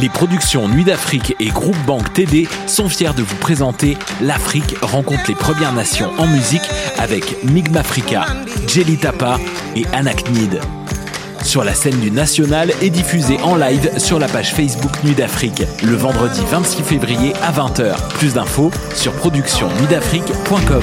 Les productions Nuit d'Afrique et Groupe Banque TD sont fiers de vous présenter L'Afrique rencontre les Premières Nations en musique avec Migmafrica, Jelly Tapa et Anaknid. Sur la scène du National et diffusé en live sur la page Facebook Nuit d'Afrique le vendredi 26 février à 20h. Plus d'infos sur productionnuitdafrique.com.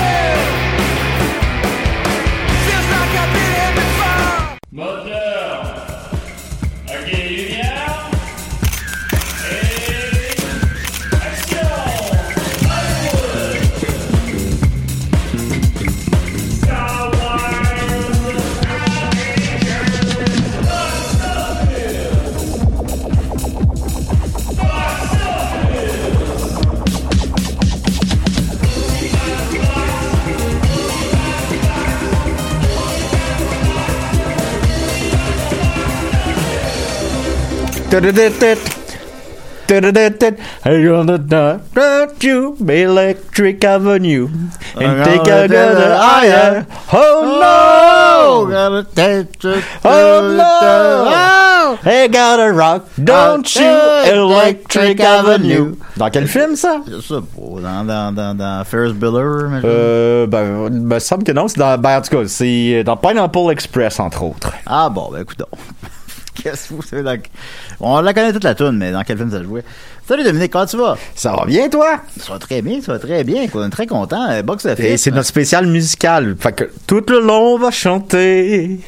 Don't you electric avenue and take a gather higher. Oh no! Oh no! Hey, gotta rock, don't you? Electric Avenue. Dans quel film ça? Je sais pas, dans, dans, dans, dans Ferris Bueller, Euh, ben, il me semble que non. C'est dans, ben, en tout cas, c'est dans Pineapple Express, entre autres. Ah bon, ben écoute donc. Qu'est-ce que vous savez dans... On la connaît toute la tune, mais dans quel film ça jouait? Salut Dominique, comment tu vas? Ça va bien, toi? Ça va très bien, ça va très bien. On est très content. Euh, Box. Et c'est notre spécial musical. Fait que tout le long, on va chanter.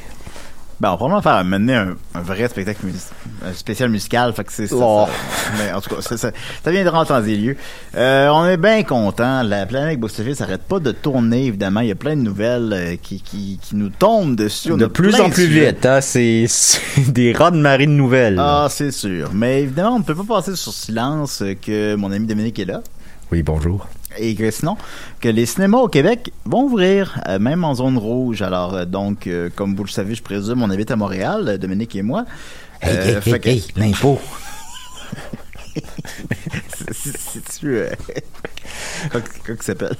Ben, on va probablement faire mener un, un vrai spectacle mus- un spécial musical. Fait que c'est ça, Oh. ça- Mais en tout cas, ça, ça, ça viendra en temps et lieu. Euh, on est bien content. La planète Box Office s'arrête pas de tourner, évidemment. Il y a plein de nouvelles euh, qui, qui, qui nous tombent dessus. On De plus en plus sujets. vite, hein. C'est c'est des rats de marée de nouvelles. Ah, c'est sûr. Mais évidemment, on ne peut pas passer sur silence euh, que mon ami Dominique est là. Oui, bonjour. Et que sinon, que les cinémas au Québec vont ouvrir, euh, même en zone rouge. Alors, euh, donc, euh, comme vous le savez, je présume, on habite à Montréal, Dominique et moi. Euh, fait que- l'impôt. c'est-. Euh... Quoi qu'il s'appelle?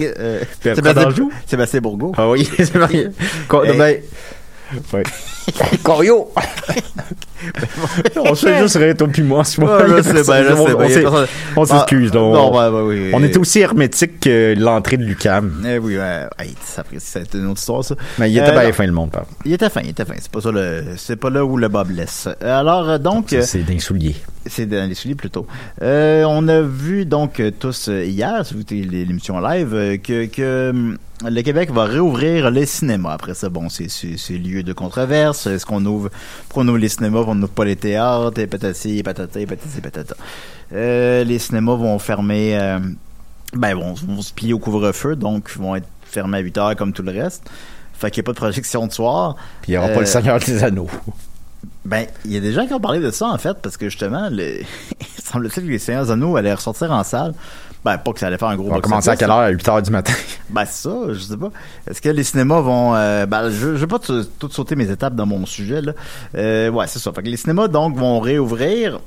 euh, Sébastien, Bourgault. Ah oui, c'est vrai. Hey. ben, ouais. Corio! on se fait juste rire, toi puis moi, en ce moment. Ouais, je sais bien, je On- sais bien. s'excuse, Ah, ouais, oui. On était aussi hermétique que l'entrée de Lucam. Eh oui, ouais, hey, ça, c'est une autre histoire, ça. Mais il était Euh, bien fin, le monde, pardon. Il était fin, il était fin. C'est pas ça le, c'est pas là où le bas blesse. Alors, euh, donc, euh, C'est des souliers. c'est dans les souliers plutôt. Euh, on a vu donc tous hier, si vous écoutez l'é- l'émission live, que, que hum, le Québec va réouvrir les cinémas. Après ça, bon, c'est, lieu de controverse. Est-ce qu'on ouvre, pourquoi on ouvre les cinémas, on n'ouvre pas les théâtres, et patati, et patata, et patati, et patata? Euh, les cinémas vont fermer, euh, ben, vont, vont se plier au couvre-feu, donc vont être fermés à 8 heures comme tout le reste. Fait qu'il n'y a pas de projection de soir. Puis il n'y aura pas Euh, le Seigneur des Anneaux. Ben, il y a des gens qui ont parlé de ça, en fait, parce que justement, le... il semble-t-il que les Seigneurs Anneaux allaient ressortir en salle. Ben, pas que ça allait faire un gros On va commencer à quelle heure? À 8 heures du matin. Ben, c'est ça, je sais pas. Est-ce que les cinémas vont... euh, ben, je, je vais pas tout, sauter mes étapes dans mon sujet, là. Euh, ouais, c'est ça. Fait que les cinémas, donc, vont réouvrir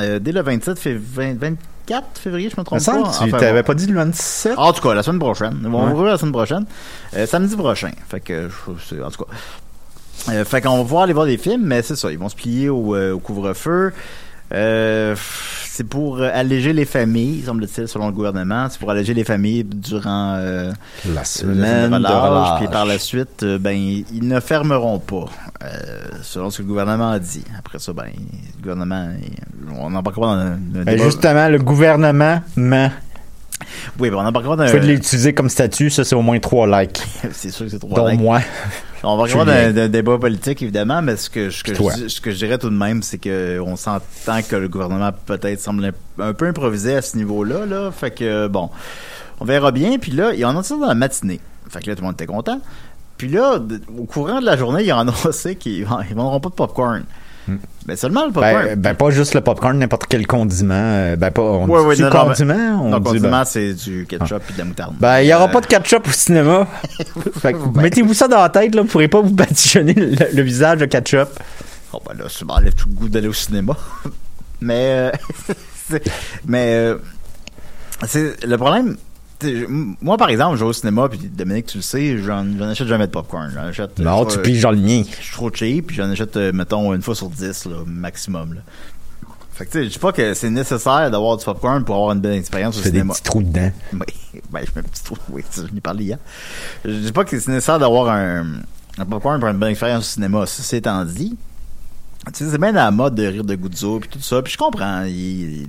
euh, dès le 27 février... 24 février, je me trompe pas. tu Enfin, t'avais bon. pas dit le 27? En tout cas, la semaine prochaine. Ils vont ouvrir la semaine prochaine. Euh, samedi prochain. Fait que, je- en tout cas. Euh, fait qu'on va pouvoir aller voir des films, mais c'est ça. Ils vont se plier au, euh, au couvre-feu. Euh, c'est pour alléger les familles, semble-t-il, selon le gouvernement. C'est pour alléger les familles durant euh, La semaine de relâche. Puis par la suite, euh, ben, ils ne fermeront pas, selon ce que le gouvernement a dit. Après ça, ben, le gouvernement, on n'en parlera pas dans un Ben, débat. justement, le gouvernement ment. Oui, ben, on n'en parlera pas dans pouvez l'utiliser comme statut, ça c'est au moins trois likes. C'est sûr que c'est trop Dont like. moi. On va regarder d'un d'un débat politique, évidemment, mais ce que, ce je, dis- ce que je dirais tout de même, c'est que on s'entend que le gouvernement peut-être semble un, peu improvisé à ce niveau-là, là. Fait que, bon, on verra bien. Puis là, il en a ça dans la matinée. Fait que là, tout le monde était content. Puis là, au courant de la journée, il y en a aussi qui ils vendront pas de popcorn. Mais seulement le popcorn. Hmm. Ben, ben, pas juste le popcorn, n'importe quel condiment. euh, Ben, pas, on Ouais, dit ouais, non, non, condiment? on non, dit, condiment, ben, c'est du ketchup et de la moutarde. Ben, il y aura Euh, pas de ketchup au cinéma. Fait que Mettez-vous ça dans la tête, là. Vous pourrez pas vous badigeonner le, le visage de ketchup. Oh ben là, ça m'enlève tout le goût d'aller au cinéma. mais euh, mais euh, c'est le problème. Moi, par exemple, je vais au cinéma, puis Dominique, tu le sais, j'en achète jamais de popcorn. J'en achète. Non, je- tu piges dans le mien. Je suis trop cheap, puis j'en achète, euh, mettons, une fois sur dix, là, maximum. Là. Fait que, tu sais, je dis pas que c'est nécessaire d'avoir du popcorn pour avoir une belle expérience au fais des cinéma. petits trous dedans. Oui, ben, je mets un petit trou. Oui, ça, je l'ai parlé hier. Je dis pas que c'est nécessaire d'avoir un, un popcorn pour une bonne expérience au cinéma. Ceci étant dit, tu sais, c'est bien la mode de rire de Guzzo puis tout ça. Puis je comprends. Il, il-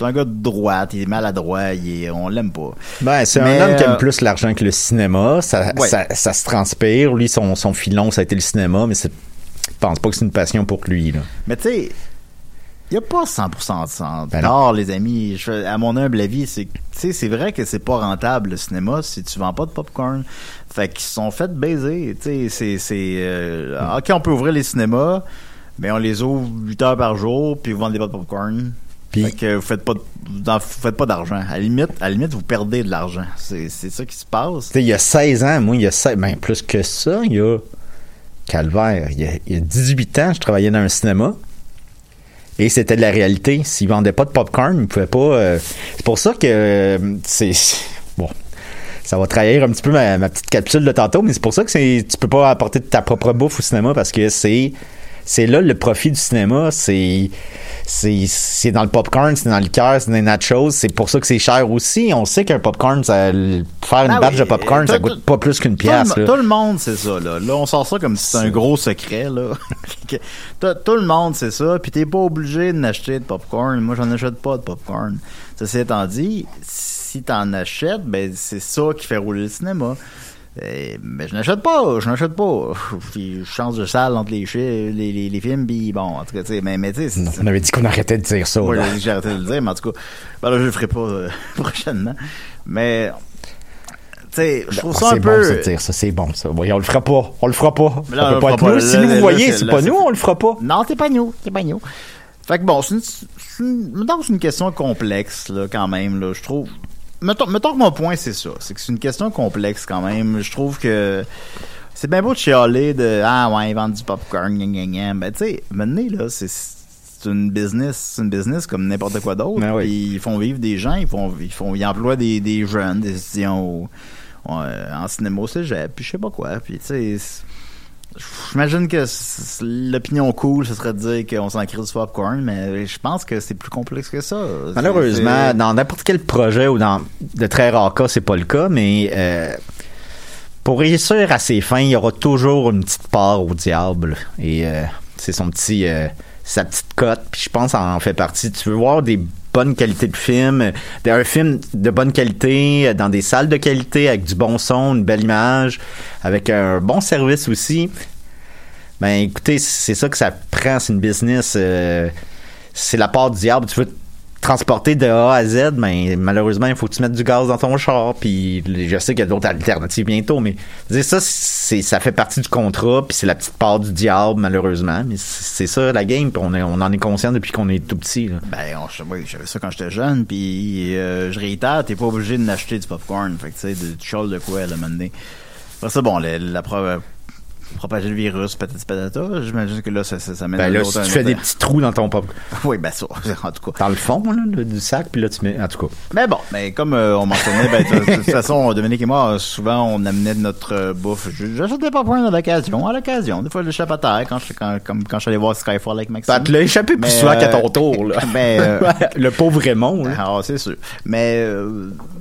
c'est un gars de droite, il est maladroit, il est, on l'aime pas. Ben, c'est un homme qui euh, aime plus l'argent que le cinéma. Ça, Ouais. ça, ça se transpire. Lui, son, son filon, ça a été le cinéma, mais je pense pas que c'est une passion pour lui, là. Mais tu sais, il y a pas 100% de sang. Ben d'or, les amis. Je- à mon humble avis, c'est, c'est vrai que c'est pas rentable le cinéma si tu vends pas de popcorn. Fait qu'ils se sont fait baiser. C'est, c'est, euh, Hmm. ok, on peut ouvrir les cinémas, mais on les ouvre 8 heures par jour, puis vous vendez pas de popcorn. Puis- fait que vous faites pas, de- vous faites pas d'argent. À la limite, à la limite, vous perdez de l'argent. C'est, c'est ça qui se passe. Il y a 16 ans, moi, il y a 16, ben, plus que ça, il y a Calvaire. Il y a, il y a 18 ans, je travaillais dans un cinéma. Et c'était de la réalité. S'ils vendaient pas de popcorn, ils pouvaient pas. euh, c'est pour ça que euh, c'est. Bon. Ça va trahir un petit peu ma, ma petite capsule de tantôt, mais c'est pour ça que c'est, tu peux pas apporter ta propre bouffe au cinéma parce que c'est, c'est là le profit du cinéma. C'est, c'est, c'est dans le popcorn, c'est dans le cœur, c'est dans les nachos. C'est pour ça que c'est cher aussi. On sait qu'un popcorn, ça, faire une Ah batch oui, de popcorn, tout- ça coûte pas plus qu'une Tout pièce. tout le monde sait ça là. Là on sort ça comme si c'était un gros secret là. Tout, tout le monde sait ça. Puis t'es pas obligé d'acheter de popcorn. Moi j'en achète pas de popcorn. Ceci étant dit, si t'en achètes, ben c'est ça qui fait rouler le cinéma. Mais je n'achète pas, je n'achète pas. Puis je change de salle entre les, chi- les, les, les films, puis bon, en tout cas, tu sais, mais, mais tu sais, c'est- on avait dit qu'on arrêtait de dire ça. moi, j'ai dit que j'arrêtais de le dire, mais en tout cas, ben là, je le ferai pas euh, prochainement. Mais, tu sais, je trouve ça un c'est peu. bon ça de dire ça, c'est bon ça. Voyons, on le fera pas. On le fera pas. Là, ça peut pas être nous. Si Là, vous là, voyez, c'est pas c'est- nous, on le fera pas. Non, t'es pas nous, t'es pas nous. Fait que bon, c'est une, c'est c'est une question complexe, là, quand même, là, je trouve. Mettons, mettons que mon point, c'est ça. C'est que c'est une question complexe, quand même. Je trouve que c'est bien beau de chialer de, ah ouais, ils vendent du popcorn, gna gna gna. Ben, tu sais, maintenant, là, c'est, c'est une business, c'est une business comme n'importe quoi d'autre. Ben oui. Ils font vivre des gens, ils font, ils font, ils emploient des, des jeunes, des étudiants au- en cinéma au cégep, puis je sais pas quoi. Puis, tu sais, J'imagine que l'opinion cool, ce serait de dire qu'on s'en crée du popcorn, mais je pense que c'est plus complexe que ça. Malheureusement, dans n'importe quel projet ou dans de très rares cas, c'est pas le cas, mais euh, pour réussir à ses fins, il y aura toujours une petite part au diable. Et euh, c'est son petit euh, sa petite cote. Puis je pense que ça en fait partie. Tu veux voir des bonnes qualités de film, un film de bonne qualité, euh, dans des salles de qualité, avec du bon son, une belle image, avec un bon service aussi. Ben écoutez, c'est ça que ça prend, c'est une business. euh, c'est la part du diable. Tu veux transporter de A à Z, mais malheureusement, il faut que tu mettes du gaz dans ton char. Puis je sais qu'il y a d'autres alternatives bientôt, mais ça, c'est ça fait partie du contrat, puis c'est la petite part du diable, malheureusement. Mais c'est ça la game, puis on, on en est conscient depuis qu'on est tout petit. Là. Ben, on- oui, j'avais ça quand j'étais jeune, puis euh, je réitère, t'es pas obligé de n'acheter du popcorn. Fait que tu sais, tu de quoi, là, maintenant. Après ça, bon, la, la. Propager le virus, patati patata. J'imagine que là, ça, ça, ça mène Ben à là, si tu fais des petits trous dans ton pop, Oui, ben ça, en tout cas. dans le fond là, du sac, puis là tu mets, en tout cas. Mais bon, mais comme euh, on mentionnait, ben, de, toute façon, Dominique et moi, euh, souvent, on amenait de notre euh, bouffe. J'achetais pas point à l'occasion, à l'occasion. Des fois, je l'échappe à terre quand je, quand, comme quand je suis allé voir Skyfall avec Maxime. Ça te l'a échappé plus Mais, souvent qu'à ton tour là. ben, euh, le pauvre Raymond. là. Ah, c'est sûr. Mais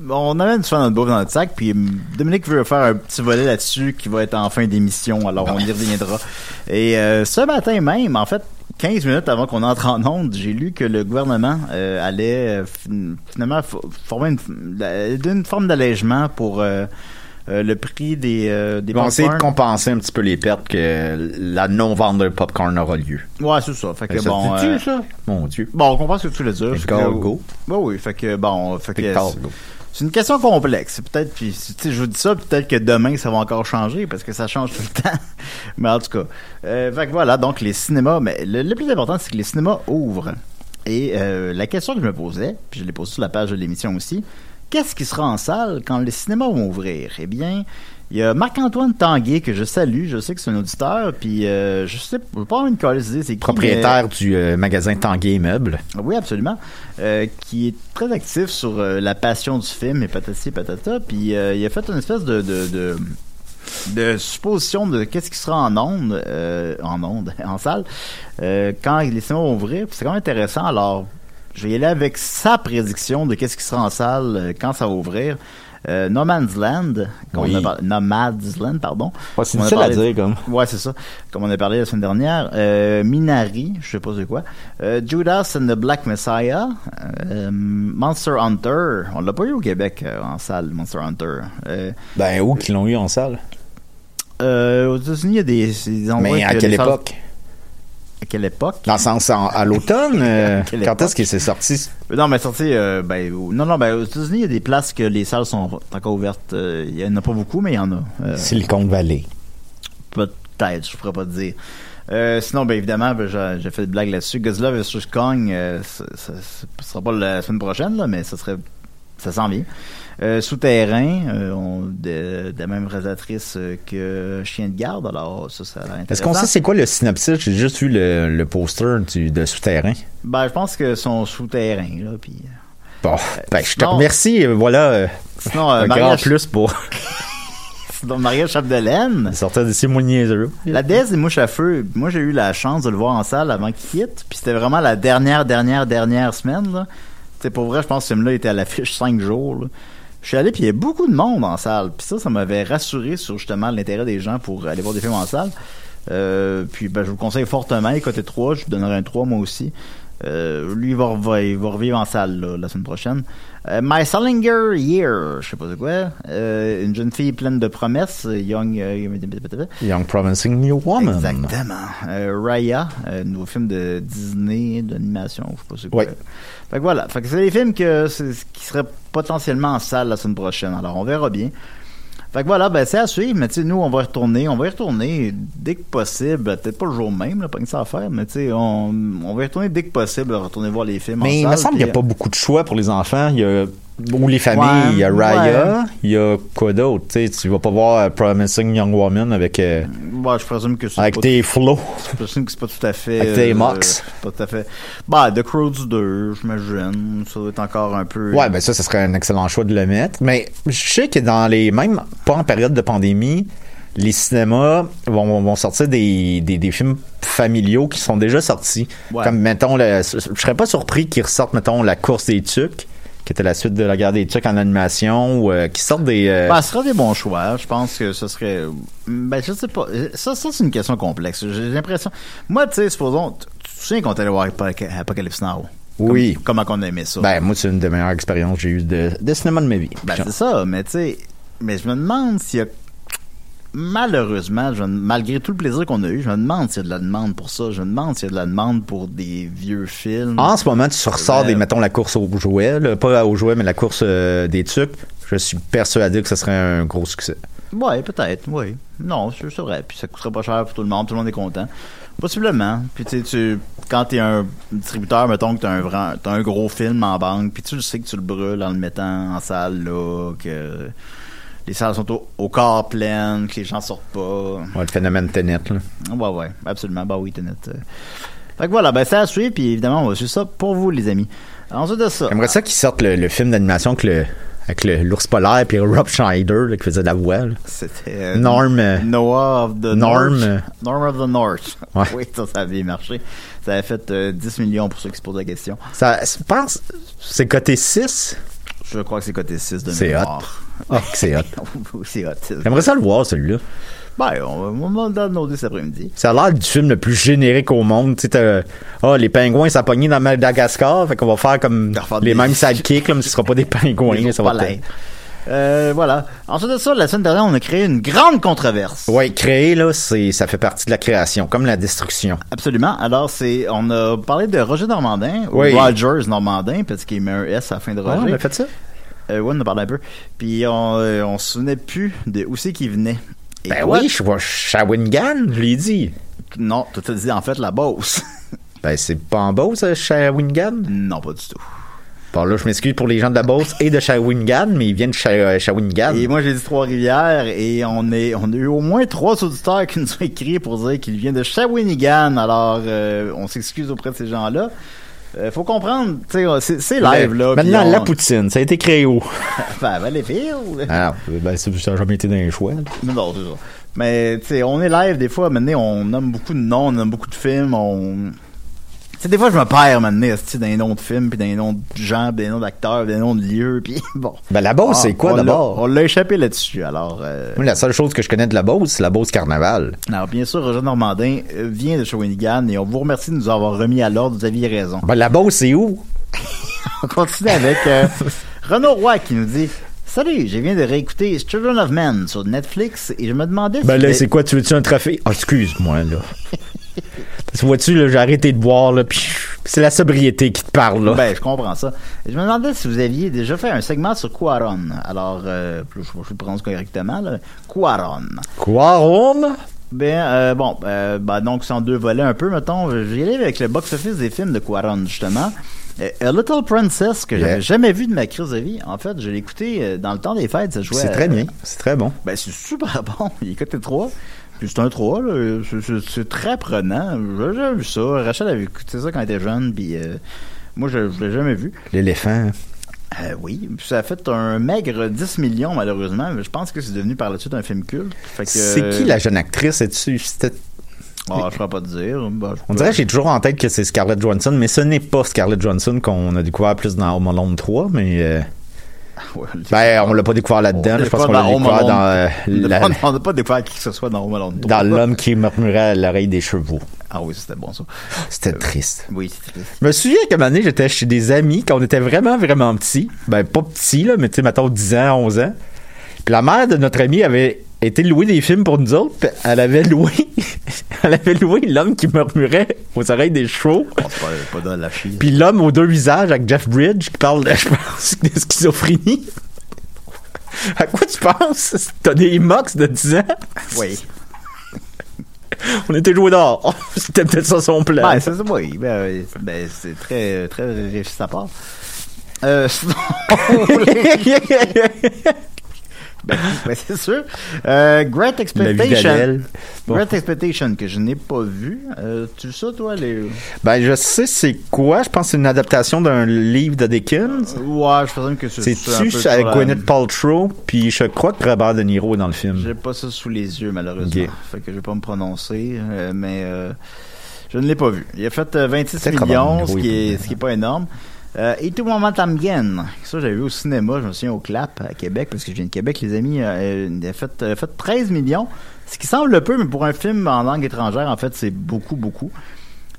on amène souvent notre bouffe dans notre sac, puis Dominique veut faire un petit volet là-dessus qui va être en fin d'émission, alors on y reviendra. Et euh, ce matin même, en fait, 15 minutes avant qu'on entre en onde, j'ai lu que le gouvernement euh, allait euh, fin- finalement fo- former une, forme d'allègement pour euh, euh, le prix des, euh, des Ils vont essayer de compenser un petit peu les pertes que la non-vente de popcorn aura lieu. Ouais, c'est ça. Fait que Ça bon. euh, ça? Mon Dieu. Bon, on comprend ce que tu veux dire. Fait que- cargo. Ouais, oui, fait que bon, fait que Fait que cargo. C'est une question complexe. Peut-être, puis tu sais, je vous dis ça, peut-être que demain ça va encore changer parce que ça change tout le temps. mais en tout cas, euh, fait que voilà, donc les cinémas. Mais le, le plus important, c'est que les cinémas ouvrent. Et euh, la question que je me posais, puis je l'ai posée sur la page de l'émission aussi, qu'est-ce qui sera en salle quand les cinémas vont ouvrir? Eh bien. Il y a Marc-Antoine Tanguay que je salue, je sais que c'est un auditeur, puis euh, je sais pas une idée c'est qui, Propriétaire du euh, magasin Tanguay Meubles. oui, absolument. Euh, qui est très actif sur euh, la passion du film et patati patata. Puis il a fait une espèce de, de, de, de supposition de qu'est-ce qui sera en onde, euh, en onde, en salle, euh, quand les cinémas vont ouvrir. Puis c'est quand même intéressant. Alors, je vais y aller avec sa prédiction de qu'est-ce qui sera en salle euh, quand ça va ouvrir. Euh, no Man's Land, comme Oui. on a par- Nomad's Land, pardon. Ouais, c'est difficile à parlé- dire, comme. Ouais, c'est ça. Comme on a parlé la semaine dernière. Euh, Minari, je sais pas c'est quoi. Euh, Judas and the Black Messiah. Euh, Monster Hunter. On l'a pas eu au Québec en salle, Monster Hunter. Ben, où qu'ils l'ont eu en salle? aux États-Unis, il y a des, des endroits Mais à que quelle salles- époque? À quelle époque? Dans le sens, en- à l'automne? euh, Quelle quand époque? est-ce que c'est sorti? Non, mais sorti, euh, ben, au- non, non, ben, aux États-Unis, il y a des places que les salles sont encore ouvertes. Euh, Il y en a pas beaucoup, mais il y en a. Euh, Silicon Valley. Peut-être, je pourrais pas te dire. Euh, sinon, ben évidemment, ben, j'ai j'ai fait des blagues là-dessus. Godzilla vs Kong, euh, ça, ça, ça sera pas la semaine prochaine, là, mais ça serait, ça s'en vient. Euh, Souterrain, euh, on, de, de la même réalisatrice euh, que Chien de garde, alors ça, ça a Est-ce qu'on sait c'est quoi le synopsis? J'ai juste vu le, le poster du, de souterrain. Ben, je pense que son souterrain, là, puis... euh, Bon, ben, je te non. remercie. Voilà Sinon, un grand plus pour sinon, Maria Chapdelaine, sortir d'ici moins niaiseux. La déesse des mouches à feu, moi j'ai eu la chance de le voir en salle avant qu'il quitte, puis c'était vraiment la dernière, dernière, dernière semaine. Là. T'sais, pour vrai, je pense que ce film-là était à l'affiche cinq jours. là. Je suis allé, puis il y a beaucoup de monde en salle. Puis ça, ça m'avait rassuré sur justement l'intérêt des gens pour aller voir des films en salle. Euh, puis ben, je vous conseille fortement, côté 3, je vous donnerai un 3 moi aussi. Euh, lui, il va, rev- il va revivre en salle là, la semaine prochaine. Euh, My Salinger Year, je sais pas c'est quoi. Euh, une jeune fille pleine de promesses, Young... euh, Young Promising New Woman. Exactement. Raya, un nouveau film de Disney, d'animation, je sais pas c'est quoi. Ouais. Fait que voilà. Fait que c'est des films que qui seraient potentiellement en salle la semaine prochaine. Alors on verra bien. Fait que voilà, ben c'est à suivre, mais tu sais, nous, on va y retourner, on va y retourner dès que possible, peut-être pas le jour même, là, pas que ça à faire, mais tu sais, on, on va y retourner dès que possible, retourner voir les films en Mais il salle. me semble qu'il n'y a pas beaucoup de choix pour les enfants. Il y a ou les familles, Ouais, il y a Raya, ouais. il y a quoi d'autre? Tu vas pas voir Promising Young Woman avec, euh, Ouais, je présume que c'est avec pas tes flots. Je présume que c'est pas tout à fait. Avec tes euh, mox. Pas tout à fait. Bah, The Crowds 2, j'imagine. Ça doit être encore un peu. Ouais, ben ça, ce serait un excellent choix de le mettre. Mais je sais que dans les, même pas en période de pandémie, les cinémas vont, vont sortir des, des, des films familiaux qui sont déjà sortis. Ouais. Comme, mettons, le- je serais pas surpris qu'ils ressortent, mettons, La course des tucs, qui était la suite de la guerre des tucs en animation, ou euh, qui sortent des... euh, Bah, ce sera des bons choix. Je pense que ce serait. Ben, je sais pas. Ça, ça c'est une question complexe. J'ai l'impression. Moi, tu sais, supposons. Tu te souviens qu'on allé voir Apoc- Apocalypse Now? Oui. Comme- comment qu'on a aimé ça? ben, moi, c'est une des meilleures expériences que j'ai eues de, de cinéma de ma vie. Ben, c'est ça, mais tu sais, mais je me demande s'il y a. Malheureusement, je malgré tout le plaisir qu'on a eu, je me demande s'il y a de la demande pour ça. Je me demande s'il y a de la demande pour des vieux films. En ce moment, tu ressors des, mettons, la course aux jouets, là, pas aux jouets, mais la course euh, des tucs. Je suis persuadé que ce serait un gros succès. Ouais, peut-être, oui. Non, c'est vrai. Puis ça coûterait pas cher pour tout le monde, tout le monde est content. Possiblement. Puis tu sais, tu, quand t'es un distributeur, mettons que t'as un, vrai- t'as un gros film en banque, puis tu le sais que tu le brûles en le mettant en salle, là, que les salles sont au, au quart pleines, que les gens sortent pas. Ouais, le phénomène Tenet, là. Ouais, ouais, absolument. Bah oui, Tenet. euh. Fait que voilà, ben c'est à suivre, puis évidemment, on va suivre ça pour vous, les amis. Ensuite de ça. J'aimerais ça qu'ils sortent le, le film d'animation avec le avec l'ours polaire puis Rob Schneider là, qui faisait de la voix. C'était euh, Norm, euh, Noah of the Norm, North. Norm of the North. Ouais. Oui, ça, ça avait marché. Ça avait fait euh, 10 millions pour ceux qui se posent la question. Ça, je pense, c'est côté 6. Je crois que c'est côté 6 de C'est mémoire. Ah, c'est hot. Oui, c'est hot. J'aimerais ça le voir, celui-là. Ben, on va, va le noter cet après-midi. Ça a l'air du film le plus générique au monde. Tu sais, ah, les pingouins, ça pogné dans Madagascar. Fait qu'on va faire comme les des- mêmes sidekicks, là, mais ce sera pas des pingouins. Ça va être-. Euh, voilà. Ensuite de ça, la semaine dernière, on a créé une grande controverse. Ouais, créer, là, c'est, ça fait partie de la création, comme la destruction. Absolument. Alors, c'est, on a parlé de Roger Normandin, Oui. ou Rogers Normandin, parce qu'il met un S à la fin de Ah, Roger. on a fait ça? Euh, ouais, on en parlé un peu. Puis on, euh, on se souvenait plus de où c'est qu'il venait. Et Ben oui, je vois Shawinigan, je l'ai dit. Non, tu t'as dit en fait la Beauce. Ben, c'est pas en Beauce, ça, Shawinigan? non, pas du tout. Bon, là, je m'excuse pour les gens de la Beauce et de Shawinigan, mais ils viennent de euh, Shawinigan. Et moi, j'ai dit Trois-Rivières et on, est, on a eu au moins trois auditeurs qui nous ont écrit pour dire qu'il vient de Shawinigan. Alors, euh, on s'excuse auprès de ces gens-là. Euh, faut comprendre, c'est, live, là. Maintenant, on- la poutine, ça a été créé où? Ben, Valleyfield. Ah, ben, ça ça a jamais été dans les choix. non, c'est ça. Mais, tu sais, on est live, des fois, maintenant, on nomme beaucoup de noms, on nomme beaucoup de films, on... Tu sais, des fois, je me perds, maintenant, dans les noms de films, puis dans les noms de gens, les noms d'acteurs, les noms de lieux, puis bon. Ben, la Beauce, Ah, c'est quoi d'abord? On l'a échappé là-dessus, alors... euh, Moi, la seule chose que je connais de la Beauce, c'est la Beauce Carnaval. Alors, bien sûr, Roger Normandin euh, vient de Shawinigan et on vous remercie de nous avoir remis à l'ordre. Vous aviez raison. Ben, la Beauce, c'est où? On continue avec euh, Renaud Roy qui nous dit Salut, je viens de réécouter Children of Men sur Netflix et je me demandais Ben si là, c'est quoi, tu veux-tu un trophée? Ah, excuse-moi, là. Parce que vois-tu, j'ai arrêté de boire, là, pis c'est la sobriété qui te parle, là. Ben, je comprends ça. Je me demandais si vous aviez déjà fait un segment sur Quaron. Alors, euh, je, je le prononce correctement, là. Quaron. Quaron? Ben, euh, bon, euh, ben, donc, c'est en deux volets un peu, mettons. Je vais y aller avec le box-office des films de Quaron, justement. Euh, A Little Princess, que Yeah. j'avais jamais vu de ma crise de vie. En fait, je l'ai écouté euh, dans le temps des fêtes, ça jouait. C'est très bien, c'est très bon. Ben, c'est super bon. Il est coté 3. Puis c'est un 3, là. C'est- très prenant. J'ai jamais vu ça. Rachel avait écouté ça quand elle était jeune, puis euh, moi, je, je l'ai jamais vu. L'éléphant. Euh, oui, puis ça a fait un maigre 10 millions, malheureusement. Mais je pense que c'est devenu par la suite un film culte. C'est qui la jeune actrice? C'était- Ah, je pourrais pas te dire. Ben, je On dirait que j'ai toujours en tête que c'est Scarlett Johansson, mais ce n'est pas Scarlett Johansson qu'on a découvert plus dans Home Alone 3, mais euh, Ouais, ben on l'a pas découvert là-dedans, je pense qu'on l'a découvert Alone. dans, euh, On la- n'a pas- on n'a pas découvert qui que ce soit dans Home Alone 3. dans l'homme qui murmurait à l'oreille des chevaux. Ah oui, c'était bon ça. C'était triste. Oui, c'est triste. Je me souviens qu'à un moment donné, j'étais chez des amis quand on était vraiment, vraiment petits. Ben, pas petits, là, mais tu sais, mettons 10 ans, 11 ans. Puis la mère de notre ami avait été louer des films pour nous autres. elle avait loué, elle avait loué l'homme qui murmurait aux oreilles des chevaux. Bon, c'est pas, pas de la. Puis l'homme aux deux visages avec Jeff Bridge qui parle, de, je pense, de schizophrénie. À quoi tu penses? T'as des mox de 10 ans? Oui. On était joués dehors. C'était peut-être ça son plan. Ben, c'est oui. Ben, oui. Ben, c'est très, très réussi sa part. Euh, sinon, ben, ben, c'est sûr. Euh, Great Expectation. Bon. Great Expectation que je n'ai pas vu. Euh, tu sais ça, toi, les... Ben, je sais c'est quoi. Je pense que c'est une adaptation d'un livre de Dickens. Ouais, je présume que c'est C'est-tu sur avec la- Gwyneth Paltrow, puis je crois que Robert De Niro est dans le film. J'ai pas ça sous les yeux, malheureusement. Ok. Fait que je vais pas me prononcer, euh, mais euh, je ne l'ai pas vu. Il a fait euh, 26 Peut-être millions, qui, est, ce qui est pas énorme. Euh, Et tout moment bien. Ça, j'avais vu au cinéma, je me souviens au Clap à Québec, parce que je viens de Québec, les amis. Euh, il a fait, euh, fait 13 millions, ce qui semble peu, mais pour un film en langue étrangère, en fait, c'est beaucoup, beaucoup.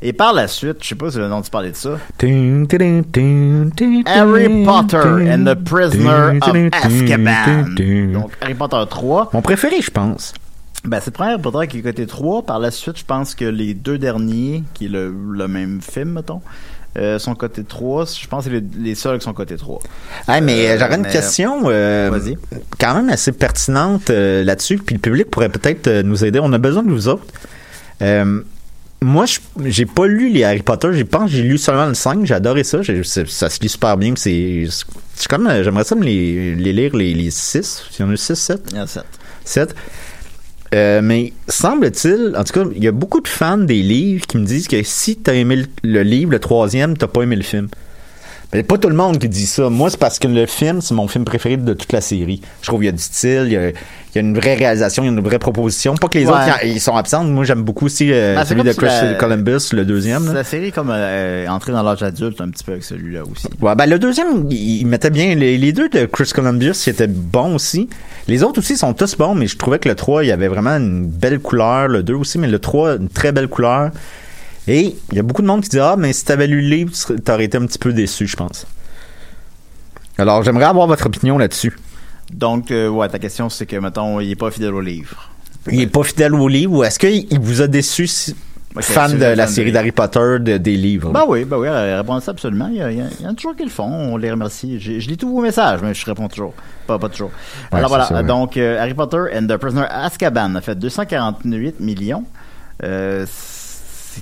Et par la suite, je sais pas si le nom tu parlais de ça, Harry Potter and the Prisoner of Azkaban. Donc, Harry Potter 3. Mon préféré, je pense. Ben, c'est le premier Harry Potter qui est côté 3. Par la suite, je pense que les deux derniers, qui est le, le même film, mettons, euh, sont côté 3. Je pense que c'est les, les seuls qui sont côté 3. Ah, mais Euh, j'aurais une mais- question euh, Vas-y. quand même assez pertinente euh, là-dessus, puis le public pourrait peut-être euh, nous aider. On a besoin de vous autres. Euh, moi, je- j'ai pas lu les Harry Potter. J'ai pense j'ai lu seulement le 5. J'ai adoré ça. Ça se lit super bien. C'est, comme, euh, j'aimerais ça me les, les lire les, les 6. Il y en a 6, 7. Il y en a sept. 7. Euh, mais semble-t-il, en tout cas, il y a beaucoup de fans des livres qui me disent que si t'as aimé le, livre, le troisième, t'as pas aimé le film. Mais pas tout le monde qui dit ça. Moi, c'est parce que le film, c'est mon film préféré de toute la série. Je trouve qu'il y a du style, il y a, il y a une vraie réalisation, il y a une vraie proposition. Pas que les Ouais. autres, ils sont absents. Moi, j'aime beaucoup aussi euh, Ben, c'est celui de Chris la- Columbus, le deuxième. là. La série comme euh, entrée dans l'âge adulte un petit peu avec celui-là aussi. Ouais, ben le deuxième, il, il mettait bien. Les, les deux de Chris Columbus, ils étaient bons aussi. Les autres aussi sont tous bons, mais je trouvais que le 3, il y avait vraiment une belle couleur. Le 2 aussi, mais le 3, une très belle couleur. Et il y a beaucoup de monde qui dit Ah, mais si t'avais lu le livre, t'aurais été un petit peu déçu, je pense. Alors, j'aimerais avoir votre opinion là-dessus. Donc, euh, ouais, ta question, c'est que, mettons, il est pas fidèle au livre. Il est pas fidèle au livre ou est-ce qu'il il vous a déçu si- fan de la série d'Harry Potter, de- des livres? Ben oui, ben oui, répondre à ça absolument. Il y, a, il y en a toujours qui le font. On les remercie. J'ai- Je lis tous vos messages, mais je réponds toujours. Pas, pas toujours. Ouais, Alors voilà. ça. Donc, euh, Harry Potter and the Prisoner Azkaban a fait 248 millions. Euh,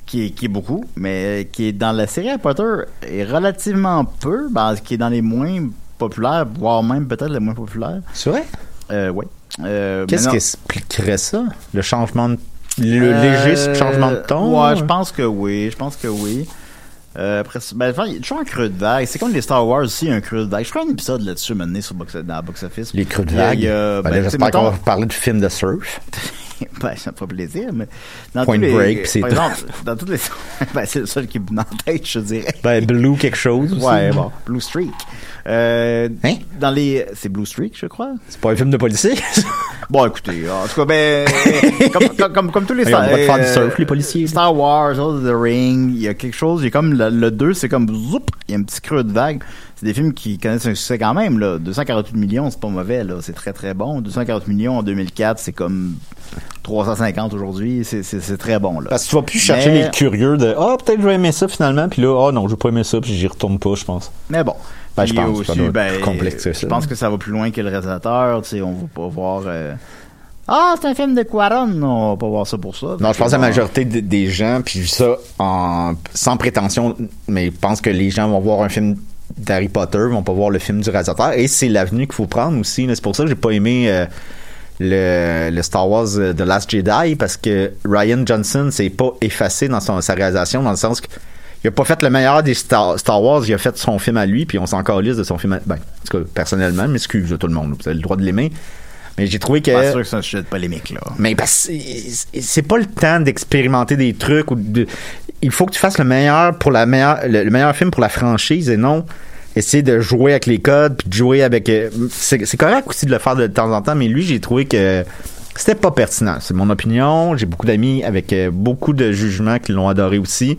qui, est, qui est beaucoup, mais qui est dans la série Harry Potter est relativement peu, ben, qui est dans les moins populaires, voire même peut-être les moins populaires. C'est vrai? Euh, ouais. Euh, Qu'est-ce qui expliquerait ça? Le changement de. Le Euh, léger changement de ton? Ouais, je pense que oui. Je pense que oui. Euh, après, ben, il y a toujours un creux de vague. C'est comme les Star Wars aussi, un creux de vague. Je ferai un épisode là-dessus maintenant sur box, dans la box office. Les creux de vague. Ben ben, J'espère qu'on va parler du film de surf. ben, ça me fait plaisir, mais dans Point les, Break, c'est tout. dans toutes les, ben, c'est le seul qui me tête, je dirais. Ben, Blue quelque chose aussi. Ouais, bon, Blue Streak. Euh, Hein? Dans les, c'est Blue Streak, je crois. C'est pas un film de policier? Bon, écoutez, en tout cas, ben, comme, comme, comme, comme tous les le droit de faire du euh, surf, les policiers. Star Wars, Lord of the Ring, il y a quelque chose, il y a comme le, le 2, c'est comme zoup, il y a un petit creux de vague. C'est des films qui connaissent un succès quand même, là. 248 millions, c'est pas mauvais, là. C'est très très bon. 240 millions en 2004, c'est comme 350 aujourd'hui. C'est, c'est, c'est très bon, là. Parce que tu vas plus chercher Mais- les curieux de Ah, peut-être je vais aimer ça finalement, puis là, ah non, je vais pas aimer ça, puis j'y retourne pas, je pense. Mais bon. Ben, je pense, aussi, ben, plus complexe que ça. Je pense que ça va plus loin que le réalisateur, tu sais, on va pas voir, euh, ah, c'est un film de Quaron, on va pas voir ça pour ça. Non, je pense que la Bon. majorité de- des gens, puis ça en, sans prétention, mais je pense que les gens vont voir un film d'Harry Potter, vont pas voir le film du réalisateur, et c'est l'avenue qu'il faut prendre aussi. C'est pour ça que j'ai pas aimé euh, le, le Star Wars euh, The Last Jedi, parce que Ryan Johnson s'est pas effacé dans son- sa réalisation, dans le sens que il a pas fait le meilleur des Star, Star Wars, il a fait son film à lui, puis on s'en calisse de son film à, ben, en tout cas, personnellement, m'excuse tout le monde, vous avez le droit de l'aimer. Mais j'ai trouvé que... Pas sûr que c'est un sujet de polémique, là. Mais c'est- c'est pas le temps d'expérimenter des trucs ou de il faut que tu fasses le meilleur pour la meilleure le, le meilleur film pour la franchise et non essayer de jouer avec les codes puis de jouer avec euh, c'est correct aussi de le faire de temps en temps mais lui j'ai trouvé que c'était pas pertinent. C'est mon opinion. J'ai beaucoup d'amis avec euh, beaucoup de jugements qui l'ont adoré aussi.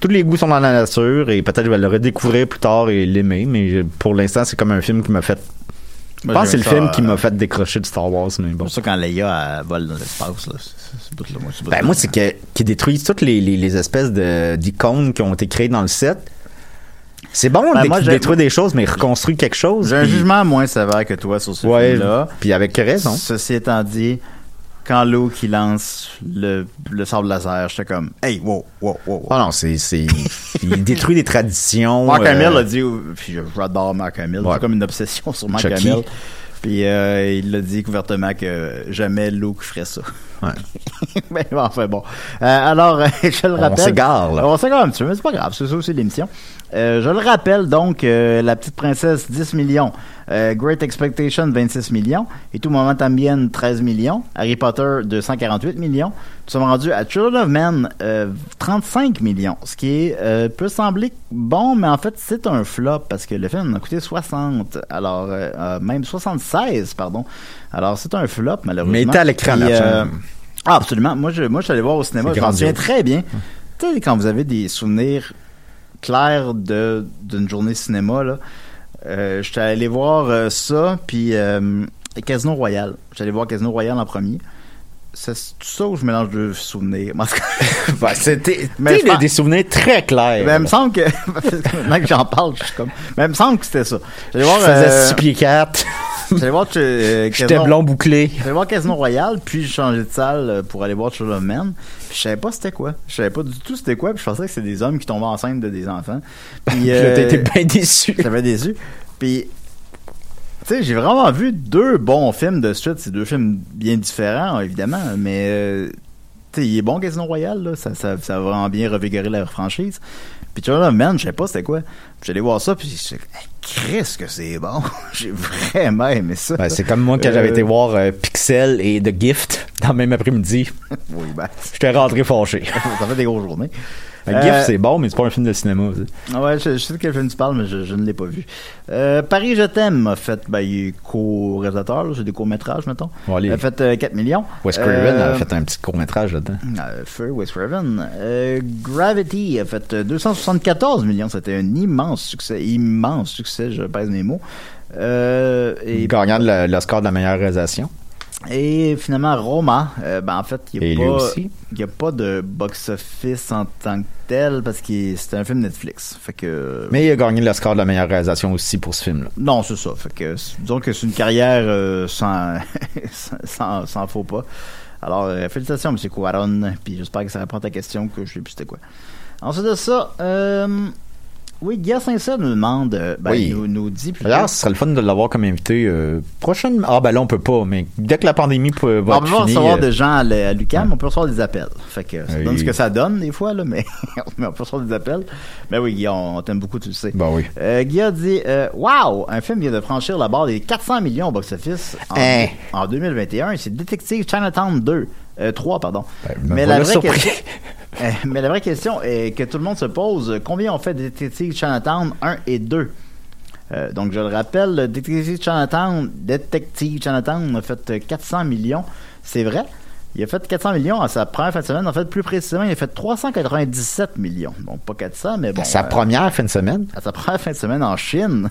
Tous les goûts sont dans la nature et peut-être je vais le redécouvrir plus tard et l'aimer mais pour l'instant c'est comme un film qui m'a fait je pense que c'est le film qui m'a fait décrocher de Star Wars mais bon C'est pour ça quand Leia elle vole dans l'espace, là. c'est- moi, c'est Ben, moi, c'est que, qu'ils détruisent toutes les, les, les espèces de, d'icônes qui ont été créées dans le set. C'est bon Ben, moi, détruire des choses, mais reconstruire quelque chose. J'ai un jugement moins sévère que toi sur ce Ouais, film-là. puis avec raison. Ceci étant dit, quand Luke qui lance le, le sable laser, j'étais comme, hey, wow, wow, wow. Ah non, c'est, c'est, il détruit des traditions. Mark euh, Hamill a dit, puis j'adore Mark Hamill, Ouais. c'est comme une obsession sur Mark Chucky. Hamill. Puis euh, il a dit ouvertement que jamais Luke ferait ça. Ouais. Mais enfin bon. Euh, alors, je le On rappelle. s'égare, là. On s'égare un petit peu, mais c'est pas grave, c'est ça aussi l'émission. Euh, je le rappelle donc, La Petite Princesse, 10 millions. Euh, Great Expectation, 26 millions. Et Tout Moment Ambien, 13 millions. Harry Potter, 248 millions. Nous sommes rendus à Children of Men, euh, 35 millions. Ce qui est, euh, peut sembler bon, mais en fait, c'est un flop parce que le film a coûté 60. Alors, euh, euh, même 76, pardon. Alors, c'est un flop, malheureusement. Mais il était à l'écran, euh, ah, absolument. Moi, je, moi, je suis allé voir au cinéma. Je m'en souviens très bien. Tu sais, quand vous avez des souvenirs clairs de d'une journée cinéma, là, euh, j'étais allé voir euh, ça, puis euh, Casino Royal. J'étais allé voir Casino Royal en premier. C'est tout ça où je mélange deux souvenirs? Ben, c'était, Mais je pense- des souvenirs très clairs. ben, il me semble que, maintenant que j'en parle, je suis comme, ben, il me semble que c'était ça. J'allais voir, Je faisais euh, 6 pieds 4. J'allais voir euh, J'étais Casino- blond bouclé. J'allais voir Casino Royale, puis j'ai changé de salle euh, pour aller voir Children of Men. Puis je savais pas c'était quoi. Je savais pas du tout c'était quoi, puis je pensais que c'était des hommes qui tombaient enceintes de des enfants. Puis euh, été bien déçu. J'avais déçu. Puis, tu sais, j'ai vraiment vu deux bons films de suite. C'est deux films bien différents, évidemment, mais euh, tu sais, il est bon Casino Royale, là. Ça, ça, ça a vraiment bien revigorer la franchise. Puis Children of Men, je sais pas c'était quoi. Puis J'allais voir ça, puis je hey, Christ que c'est bon. j'ai vraiment aimé ça. Ben, c'est comme moi quand j'avais Euh, été voir euh, Pixel et The Gift dans le même après-midi. Oui, ben, J'étais rentré fâché. ça fait des grosses journées. The Euh, c'est bon, mais c'est pas un film de cinéma. ça. Ah ouais, je, je sais de quel film tu parles, mais je, je ne l'ai pas vu. Euh, Paris, je t'aime a fait, ben, il est co-réalisateur, c'est des courts-métrages, mettons. Ouais, les- Il a fait euh, 4 millions. Wes Craven Euh, a fait un petit court-métrage là-dedans. Euh, Feu, Wes Craven. Euh, Gravity a fait euh, 274 millions. C'était un immense succès. Immense succès, je pèse mes mots. Euh, et, Gagnant la- l'Oscar de la meilleure réalisation. Et finalement, Roma, euh, ben, en fait, il n'y a, pas- de box-office en tant que tel parce que c'est un film Netflix. Fait que. Mais il a gagné l'Oscar de la meilleure réalisation aussi pour ce film-là. Non, c'est ça. Fait que, disons que c'est une carrière euh, sans, sans, sans, sans faux pas. Alors, euh, félicitations, M. Cuaron. Puis j'espère que ça répond à ta question, que je sais plus c'était quoi. Ensuite de ça, euh, oui, Guy Saint-Cyr nous demande, euh, ben, Oui. nous, nous dit plutôt. D'ailleurs, ce serait le fun de l'avoir comme invité euh, prochaine. Ah ben là, on peut pas, mais dès que la pandémie peut, va on être peut pas finie, recevoir euh, des gens à, l- à l'UQAM, on peut recevoir des appels. Fait que ça Oui. donne ce que ça donne des fois, là, mais, on peut recevoir des appels. Mais oui, Guy, on, on t'aime beaucoup, tu le sais. Ben oui. Guy a dit Wow, un film vient de franchir la barre des 400 millions au box-office en, Hein? en 2021. C'est Détective Chinatown 2. Euh, 3, pardon. Ben, me mais, la vraie question, euh, mais la vraie question est que tout le monde se pose euh, combien on fait Détective Chinatown 1 et 2 Euh, donc, je le rappelle, le Détective Chinatown, Détective Chinatown a fait euh, 400 millions. C'est vrai. Il a fait 400 millions à sa première fin de semaine. En fait, plus précisément, il a fait 397 millions. Bon, pas 400, mais bon. sa euh, première fin de semaine? à sa première fin de semaine en Chine.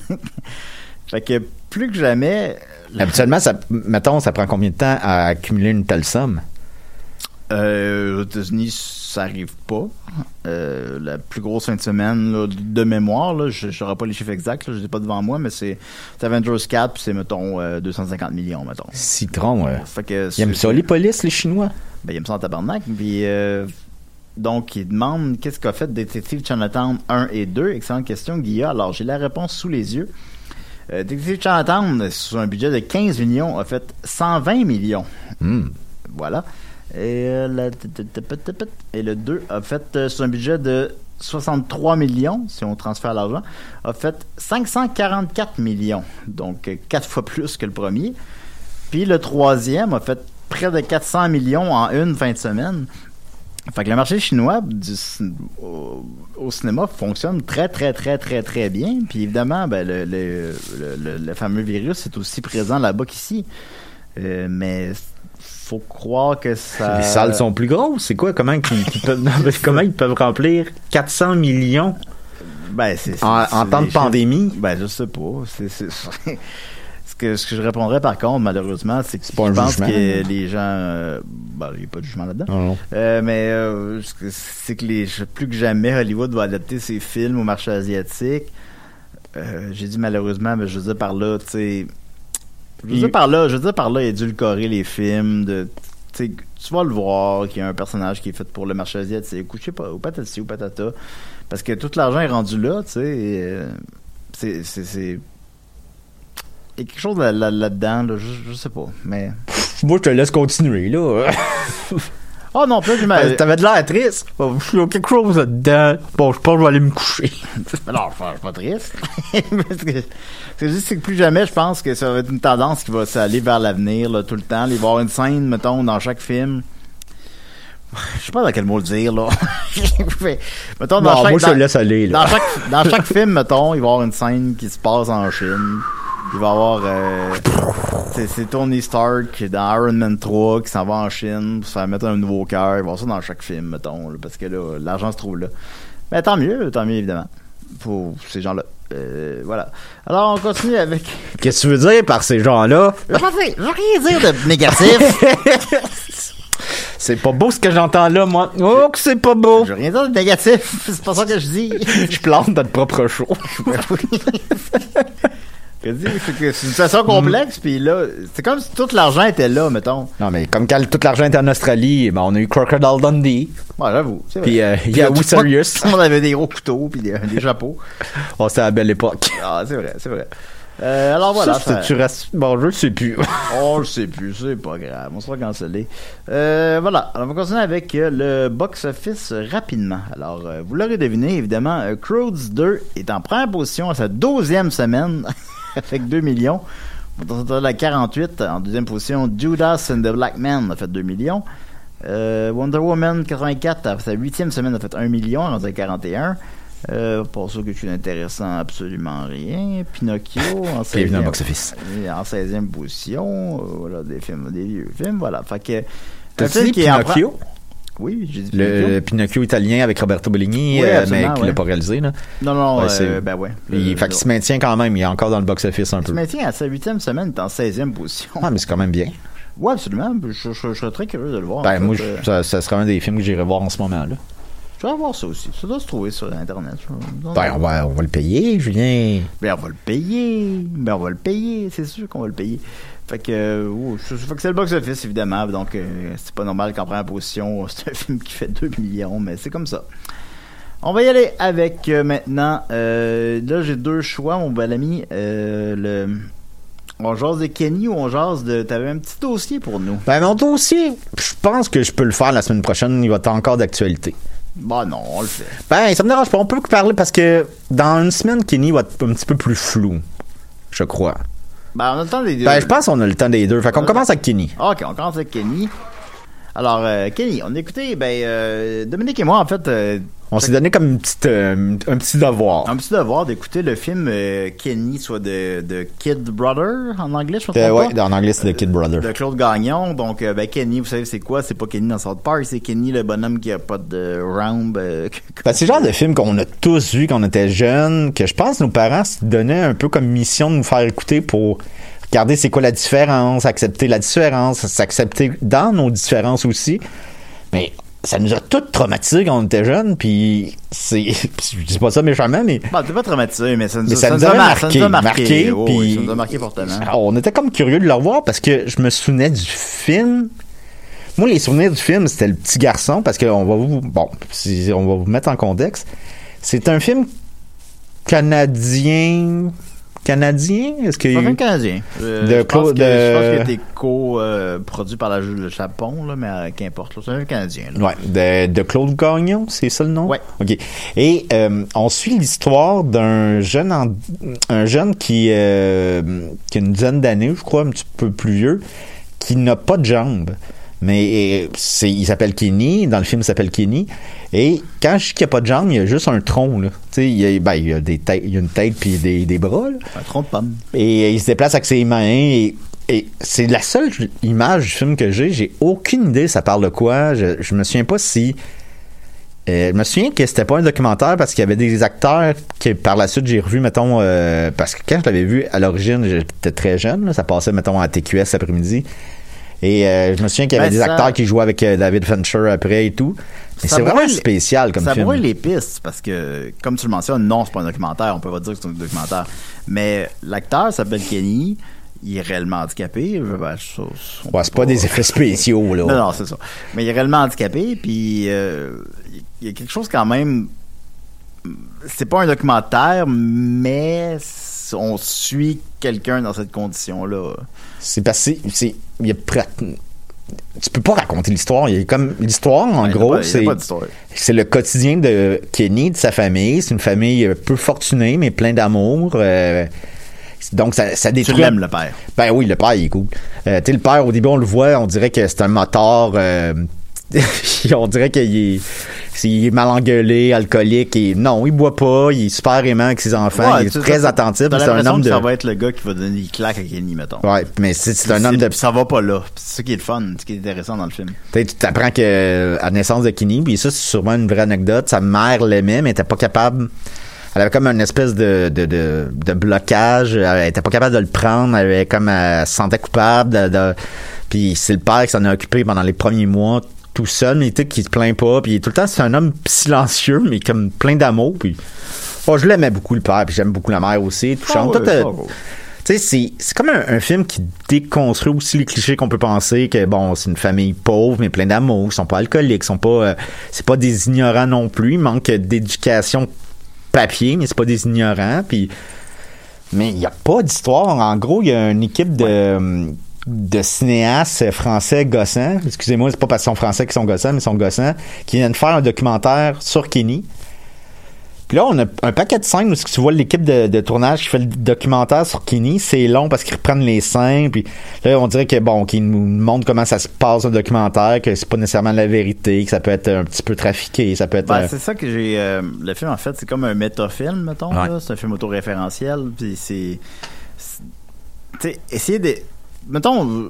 fait que plus que jamais, Habituellement, ça, mettons, ça prend combien de temps à accumuler une telle somme? Euh, aux États-Unis, ça arrive pas. Euh, la plus grosse fin de semaine là, de mémoire, là, je n'aurai pas les chiffres exacts, là, je les ai pas devant moi, mais c'est Avengers 4, puis c'est, mettons, euh, 250 millions, mettons. Citron, euh, Fait que ils aiment ça, les polices, les Chinois. Ben, il aime ça en tabarnak. Puis, euh, donc, il demande qu'est-ce qu'a fait Détective Chinatown 1 et 2. Excellente question, Guilla. Alors, j'ai la réponse sous les yeux. Euh, Détective Chinatown, sur un budget de 15 millions, a fait 120 millions. Hmm. Voilà. Et, euh, et le 2 a fait, euh, sur un budget de 63 millions, si on transfère l'argent, a fait 544 millions. Donc, 4 fois plus que le premier. Puis le troisième a fait près de 400 millions en une fin de semaine. Fait que le marché chinois au, cinéma fonctionne très, très, très, très, très bien. Puis évidemment, ben, le, le, le- fameux virus est aussi présent là-bas qu'ici. Euh, mais faut croire que ça... Les salles sont plus grosses. C'est quoi? Comment, peuvent, non, ils peuvent remplir 400 millions Ben, en, temps de pandémie? chiffres- Ben, je sais pas. C'est, ce, que, ce que je répondrais par contre, malheureusement, c'est que je pense jugement, que les gens... euh, ben, il n'y a pas de jugement là-dedans. Euh, mais euh, c'est que les, plus que jamais Hollywood va adapter ses films au marché asiatique. Euh, J'ai dit malheureusement, mais je veux dire par là, tu sais. Je veux dire par là, je veux dire par là, édulcorer les films de. Tu vas le voir qu'il y a un personnage qui est fait pour le marché asiatique, ou je sais pas, ou patati ou patata. Parce que tout l'argent est rendu là, tu sais. euh, c'est. c'est- Il y a quelque chose là- là, je, je sais pas. Mais. Moi, je te laisse continuer, là. Oh non, plus, je T'avais de l'air triste. Bon, Il y a quelque chose là-dedans. Bon, je pense que je vais aller me coucher. Mais non, je suis pas triste. Parce que, ce que je dis, c'est que plus jamais, je pense que ça va être une tendance qui va s'aller vers l'avenir, là, tout le temps. Il va y avoir une scène, mettons, dans chaque film. Je sais pas dans quel mot le dire, là. Mettons, dans Non, chaque, moi, je te dans- laisse aller, là. Dans chaque, dans chaque film, mettons, il va y avoir une scène qui se passe en Chine. Il va y avoir, euh, c'est, Tony Stark dans Iron Man 3 qui s'en va en Chine pour se faire mettre un nouveau cœur. Il va y avoir ça dans chaque film, mettons, là, parce que là, l'argent se trouve là. Mais tant mieux, tant mieux, évidemment. Pour ces gens-là. Euh, voilà. Alors, on continue avec. Qu'est-ce que tu veux dire par ces gens-là? Je vais rien dire de négatif. C'est pas beau ce que j'entends là, moi. Oh, que c'est pas beau. je vais rien dire de négatif. C'est pas ça que je dis. Je plante notre propre show. C'est une situation complexe, puis là, c'est comme si tout l'argent était là, mettons. Non, mais comme quand tout l'argent était en Australie, ben, on a eu Crocodile Dundee. Ouais, j'avoue. Puis, euh, Yahoo le Serious. Le monde avait des gros couteaux, puis des, des chapeaux. Oh, c'était à la belle époque. Ah, c'est vrai, c'est vrai. Euh, alors voilà. ça, tu restes. Bon, je le sais plus. Oh, je sais plus, c'est pas grave, on sera cancellé. Euh, voilà, alors on va continuer avec euh, le box-office rapidement. Alors, euh, vous l'aurez deviné, évidemment, Croods 2 est en première position à sa 12e semaine, avec 2 millions. La 48, en deuxième position, Judas and the Black Man a fait 2 millions. Euh, Wonder Woman 84, à sa huitième semaine, a fait 1 million, rendu à 41. Euh, pas sûr que je suis intéressant, absolument rien. Pinocchio en Bienvenue dans 16e. le box-office. Et En 16e position, euh, voilà, des films, des vieux films, voilà. Fait que. dit Pinocchio? Oui, j'ai dit Le Pinocchio. Italien avec Roberto Bellini, Oui, euh, mais qui ouais. l'a pas réalisé. Là. Non, non, Ouais, euh, ben ouais. Il, fait qu'il se maintient quand même. Il est encore dans le box-office un il se peu. maintient à sa huitième semaine, il est en 16e position. Ah, mais c'est quand même bien. Ouais, absolument. Je, je- je serais très curieux de le voir. en Ben, moi, je- ça, ça serait un des films que j'irais voir en ce moment. là. je vais voir ça aussi. Ça doit se trouver sur Internet. Ben, on va, on va le payer, Julien. Ben, on va le payer. Ben, on va le payer. C'est sûr qu'on va le payer. Fait que, euh, ouh, je- fait que c'est le box-office, évidemment. Donc, euh, c'est pas normal qu'en première position, c'est un film qui fait 2 millions, mais c'est comme ça. On va y aller avec euh, maintenant. euh, là, j'ai deux choix, mon bel ami. Le... On jase de Kenny ou on jase de. T'avais un petit dossier pour nous? Ben, mon dossier, je pense que je peux le faire la semaine prochaine. Il va être encore d'actualité. Bah non, on le fait. Ben, ça me dérange pas. On peut parler parce que dans une semaine, Kenny va être un petit peu plus flou. Je crois. Ben, on a le temps des deux. Ben, je pense qu'on a le temps des deux. Fait qu'on Ouais. commence avec Kenny. Ok, on commence avec Kenny. Alors, euh, Kenny, on a écouté, ben, euh, Dominique et moi, en fait, euh, On s'est donné comme une petite, euh, un petit devoir. un petit devoir d'écouter le film euh, Kenny, soit de, de Kid Brother, en anglais, je trompe Euh, pas? en anglais, c'est The Kid Brother. De Claude Gagnon. Donc, euh, ben, Kenny, vous savez, c'est quoi? C'est pas Kenny dans South Park, c'est Kenny, le bonhomme qui a pas de round. Ben, c'est le genre de film qu'on a tous vu quand on était jeunes, que je pense nos parents se donnaient un peu comme mission de nous faire écouter pour regarder c'est quoi la différence, accepter la différence, s'accepter dans nos différences aussi. Mais ça nous a tous traumatisés quand on était jeunes, puis c'est... Je dis pas ça méchamment, mais... Bon, t'es pas traumatisé, mais ça nous, Mais ça ça nous nous a, a mar- ça nous a marqué, marqué. marqué, Oh, puis- ça nous a marqué fortement. Alors, on était comme curieux de le revoir parce que je me souvenais du film. Moi, les souvenirs du film, c'était le petit garçon parce qu'on va vous, bon, si- on va vous mettre en contexte. C'est un film canadien, canadien? Est-ce qu'il y C'est a un eu- film canadien. Euh, De je, pense Claude- je pense qu'il a été co-produit par la, le Japon, là, mais euh, qu'importe. C'est un canadien. là. Ouais, de, de Claude Gagnon, c'est ça le nom? Ouais. OK. Et euh, on suit l'histoire d'un jeune en- un jeune qui, qui a une dizaine d'années, je crois, un petit peu plus vieux, qui n'a pas de jambes. Mais c'est, il s'appelle Kenny, dans le film il s'appelle Kenny. Et quand je dis qu'il n'y a pas de jambes, il y a juste un tronc. Là. Il y a, ben, il y a des têtes, il y a une tête puis des, des bras. là. Un tronc de pomme. Et il se déplace avec ses mains. Et, et c'est la seule image du film que j'ai. J'ai aucune idée ça parle de quoi. Je, je me souviens pas si. euh, je me souviens que c'était pas un documentaire parce qu'il y avait des acteurs que par la suite j'ai revu, mettons, euh, parce que quand je l'avais vu à l'origine, j'étais très jeune, là, ça passait, mettons, à TQS après-midi. Et euh, je me souviens qu'il y avait Ben, des ça- acteurs qui jouaient avec euh, David Fincher après et tout. Mais Ça c'est vraiment spécial comme ça film. brûle les pistes parce que, comme tu le mentionnes, non, c'est pas un documentaire. On peut pas dire que c'est un documentaire. Mais l'acteur s'appelle Kenny. Il est réellement handicapé. Ben, je- on Ouais, c'est pas des effets spéciaux, là. Non, non, c'est ça. Mais il est réellement handicapé, puis euh, il y a quelque chose quand même. C'est pas un documentaire, mais on suit quelqu'un dans cette condition-là. C'est. C'est. Il y a pra- Tu peux pas raconter l'histoire. Il y a comme. L'histoire, en gros, c'est. C'est le quotidien de Kenny, de sa famille. C'est une famille peu fortunée, mais plein d'amour. euh, donc, ça, ça Tu détruit. l'aimes, le père. Ben oui, le père, il est cool. Euh, tu sais, le père, au début, on le voit, on dirait que c'est un moteur. euh, on dirait qu'il est, est mal engueulé, alcoolique. Et, non, il boit pas. Il est super aimant avec ses enfants. Ouais, il est très attentif. C'est un homme de. ça va être le gars qui va donner des claques à Kenny, mettons. Ouais, mais c'est un homme de. Ça va pas là. C'est ça qui est le fun, ce qui est intéressant dans le film. Tu t'apprends que à la naissance de Kenny, puis ça, c'est sûrement une vraie anecdote. Sa mère l'aimait, mais elle était pas capable. Elle avait comme une espèce de, de, de, de blocage. Elle était pas capable de le prendre. Elle avait comme elle se sentait coupable. De, Puis c'est le père qui s'en a occupé pendant les premiers mois tout seul, mais tu sais, qui se plaint pas. Puis tout le temps, c'est un homme silencieux, mais comme plein d'amour. Puis oh, je l'aimais beaucoup le père, puis j'aime beaucoup la mère aussi. Touchante. Ouais, Tout, euh, ça va. tu sais, c'est, c'est comme un, un film qui déconstruit aussi les clichés qu'on peut penser que, bon, c'est une famille pauvre, mais plein d'amour, ils sont pas alcooliques, ils sont pas, euh, c'est pas des ignorants non plus, il manque d'éducation papier, mais c'est pas des ignorants, puis, mais il y a pas d'histoire. En gros, il y a une équipe de, de cinéastes français gossants, excusez-moi, c'est pas parce qu'ils sont français qu'ils sont gossants, mais ils sont gossants, qui viennent faire un documentaire sur Kenny. Puis là, on a un paquet de scènes où tu vois l'équipe de, de tournage qui fait le documentaire sur Kenny. C'est long parce qu'ils reprennent les scènes. Puis là, on dirait que bon, qu'ils nous montrent comment ça se passe un documentaire, que c'est pas nécessairement la vérité, que ça peut être un petit peu trafiqué, ça peut être. Ben, euh, c'est ça que j'ai. euh, le film, en fait, c'est comme un métafilm, mettons. Ouais. C'est un film autoréférentiel. Puis c'est. Tu sais, essayez de. Mettons,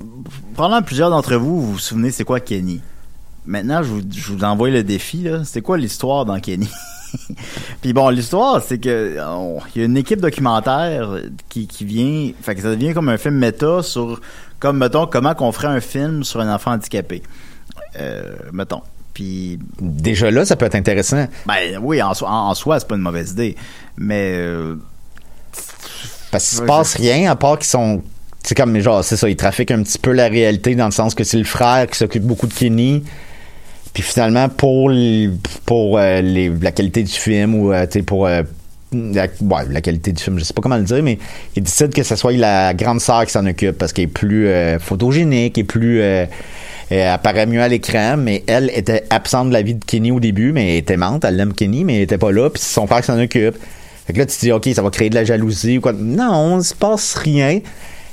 probablement plusieurs d'entre vous, vous vous souvenez c'est quoi Kenny? Maintenant, je vous, je vous envoie le défi, là. C'est quoi l'histoire dans Kenny? Puis bon, l'histoire, c'est que il y a une équipe documentaire qui, qui vient, fait que ça devient comme un film méta sur, comme mettons, comment qu'on ferait un film sur un enfant handicapé, euh, mettons. Puis Déjà là, ça peut être intéressant. ben oui, en, soi- en, en soi, c'est pas une mauvaise idée, mais euh, Parce qu'il se passe rien à part qu'ils sont. C'est comme, genre, c'est ça, ils trafiquent un petit peu la réalité dans le sens que c'est le frère qui s'occupe beaucoup de Kenny. Puis finalement, pour, pour euh, la qualité du film ou euh, pour euh, la, ouais, la qualité du film, je sais pas comment le dire, mais ils décident que ce soit la grande sœur qui s'en occupe parce qu'elle est plus euh, photogénique et plus. elle apparaît mieux à l'écran, mais elle était absente de la vie de Kenny au début, mais elle était aimante, elle aime Kenny, mais elle était pas là, puis son père qui s'en occupe. Fait que là, tu te dis, OK, ça va créer de la jalousie ou quoi. Non, il se passe rien.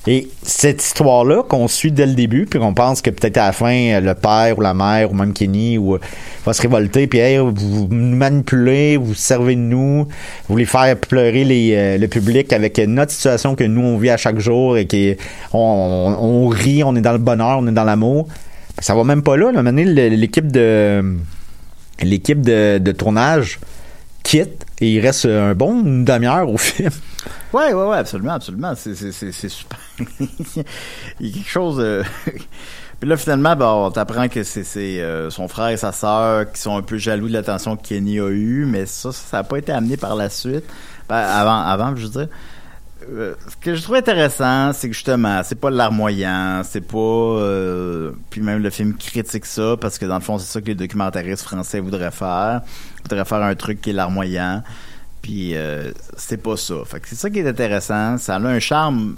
Et cette histoire-là qu'on suit dès le début, puis qu'on pense que peut-être à la fin, euh, le père ou la mère ou même Kenny ou, euh, va se révolter, puis hey, vous nous manipulez, vous servez de nous, vous voulez faire pleurer les, euh, le public avec notre situation que nous on vit à chaque jour et qu'on on, rit, on est dans le bonheur, on est dans l'amour. Ça va même pas là. À un moment l'équipe de l'équipe de, tournage quitte et il reste un bon demi-heure au film. Ouais, ouais, ouais, absolument, absolument, c'est c'est c'est super. il y a quelque chose. euh, Puis là, finalement, ben, on t'apprend que c'est c'est, euh, son frère et sa sœur qui sont un peu jaloux de l'attention que Kenny a eue, mais ça, ça n'a pas été amené par la suite. Ben, avant, avant, je veux dire. Euh, ce que je trouve intéressant, c'est que justement, c'est pas larmoyant, c'est pas. euh, puis même le film critique ça, parce que dans le fond, c'est ça que les documentaristes français voudraient faire. Ils voudraient faire un truc qui est larmoyant. Puis euh, c'est pas ça. Fait que c'est ça qui est intéressant. Ça a un charme.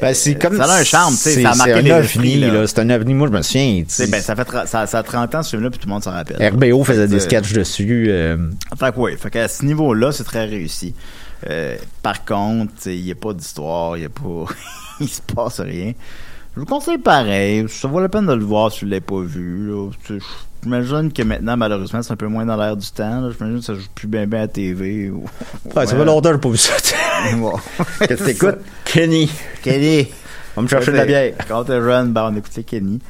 Ben, c'est comme ça a un charme, tu sais, c'est- ça a marqué les ovni, là. là. C'est un ovni. Moi, je me souviens. ben, ça fait ça, ça a 30 ans ce film-là, puis tout le monde s'en rappelle. RBO faisait des que, sketchs dessus. euh, Fait que oui, fait qu'à ce niveau-là, c'est très réussi. Euh, par contre, il n'y a pas d'histoire, il a pas. il se passe rien. Je vous conseille pareil. Ça vaut la peine de le voir si vous ne l'avez pas vu. là. J'imagine que maintenant, malheureusement, c'est un peu moins dans l'air du temps. J'imagine que ça joue plus bien bien à TV. Ou... Ouais, ça fait longtemps que pas vu ça. Bon. Qu'est-ce que t'écoutes? Kenny. Kenny. Va me chercher de la bière. Quand t'es jeune, ben, on écoutait Kenny.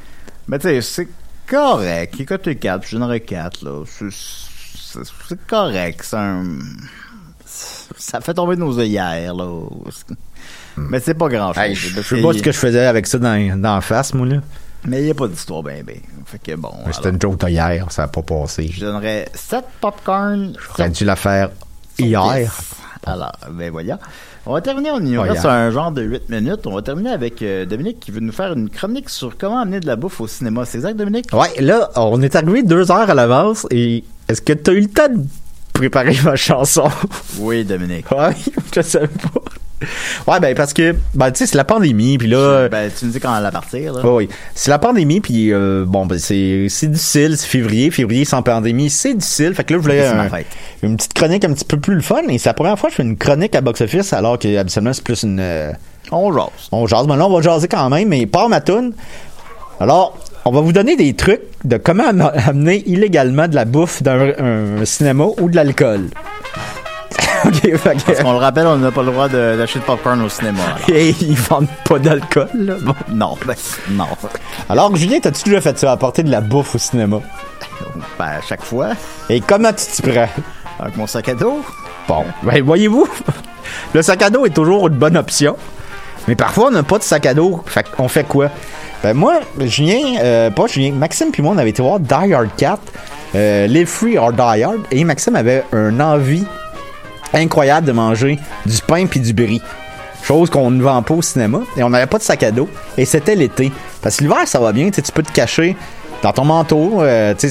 Mais tu sais, c'est correct. Écoute les 4, je donnerais 4, là. C'est- C'est c'est correct. C'est un... Ça fait tomber nos œillères, là. Mais c'est pas grand chose. Hey, je je sais pas ce que je faisais avec ça dans, dans la face, moi, là. Mais il n'y a pas d'histoire, ben, ben. Fait que bon. C'était une joke d'hier, ça a pas passé. je donnerais 7 popcorn. J'aurais dû la faire hier. 10. Alors, ben voilà. On va terminer, on y Oh, reste hier. un genre de 8 minutes. On va terminer avec euh, Dominique qui veut nous faire une chronique sur comment amener de la bouffe au cinéma. C'est exact, Dominique? Ouais, là, on est arrivé deux heures à l'avance et est-ce que t'as eu le temps de préparer ma chanson? Oui, Dominique. ouais, je sais pas. Ouais, ben parce que, ben tu sais, c'est la pandémie, puis là... Ben, tu nous dis quand elle va partir, là. Oui, oui. C'est la pandémie, puis euh, bon, ben c'est c'est difficile, c'est février, février sans pandémie, c'est difficile. Fait que là, je voulais un- une petite chronique un petit peu plus le fun, et c'est la première fois que je fais une chronique à box-office, alors que habituellement c'est plus une... euh, On jase. on jase, mais là on va jaser quand même, mais pas ma toune. Alors, on va vous donner des trucs de comment am- amener illégalement de la bouffe dans un, un cinéma ou de l'alcool. ok, fait que... Parce qu'on le rappelle, on n'a pas le droit de- d'acheter de popcorn au cinéma. alors. Et ils vendent pas d'alcool, là? Bon. Non, ben, non. Alors, Julien, t'as-tu déjà fait ça, apporter de la bouffe au cinéma? Ben, à chaque fois, Et comment tu t'y prends? avec mon sac à dos. Bon, ben voyez-vous, le sac à dos est toujours une bonne option. Mais parfois, on n'a pas de sac à dos. Fait qu'on fait quoi? Ben moi, Julien, euh, pas Julien, Maxime puis moi, on avait été voir Die Hard 4, euh, Live Free or Die Hard, et Maxime avait un envie incroyable de manger du pain puis du brie. Chose qu'on ne vend pas au cinéma. Et on n'avait pas de sac à dos. Et c'était l'été. Parce que l'hiver, ça va bien. Tu peux te cacher dans ton manteau. euh, tu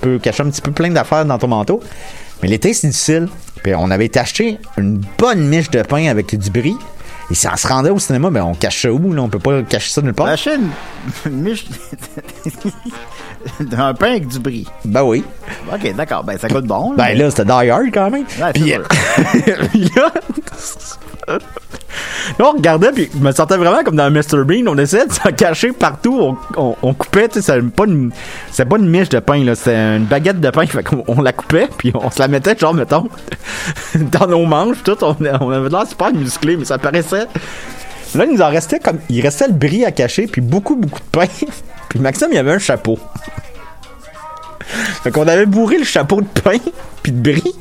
peux cacher un petit peu plein d'affaires dans ton manteau. Mais l'été, c'est difficile. Puis on avait été acheter une bonne miche de pain avec du brie. Et si on se rendait au cinéma, ben on cache ça où? Là? On peut pas cacher ça nulle part? Une miche d'un pain avec du brie. Ben oui. Ok, d'accord. Ben, ça coûte bon. Ben là, c'était Die Hard quand même. Ouais, puis là, là, on regardait, puis je me sentais vraiment comme dans Mr. Bean. On essayait de s'en cacher partout. On, coupait, tu sais, pas une, c'était pas une miche de pain, là. C'était une baguette de pain. Fait qu'on on la coupait, puis on se la mettait, genre, mettons, dans nos manches, tout. On, on avait l'air super musclé, mais ça paraissait. Là, il nous en restait comme. Il restait le bris à cacher, puis beaucoup, beaucoup de pain. puis Maxime, il avait un chapeau. Fait qu'on avait bourré le chapeau de pain puis de brie.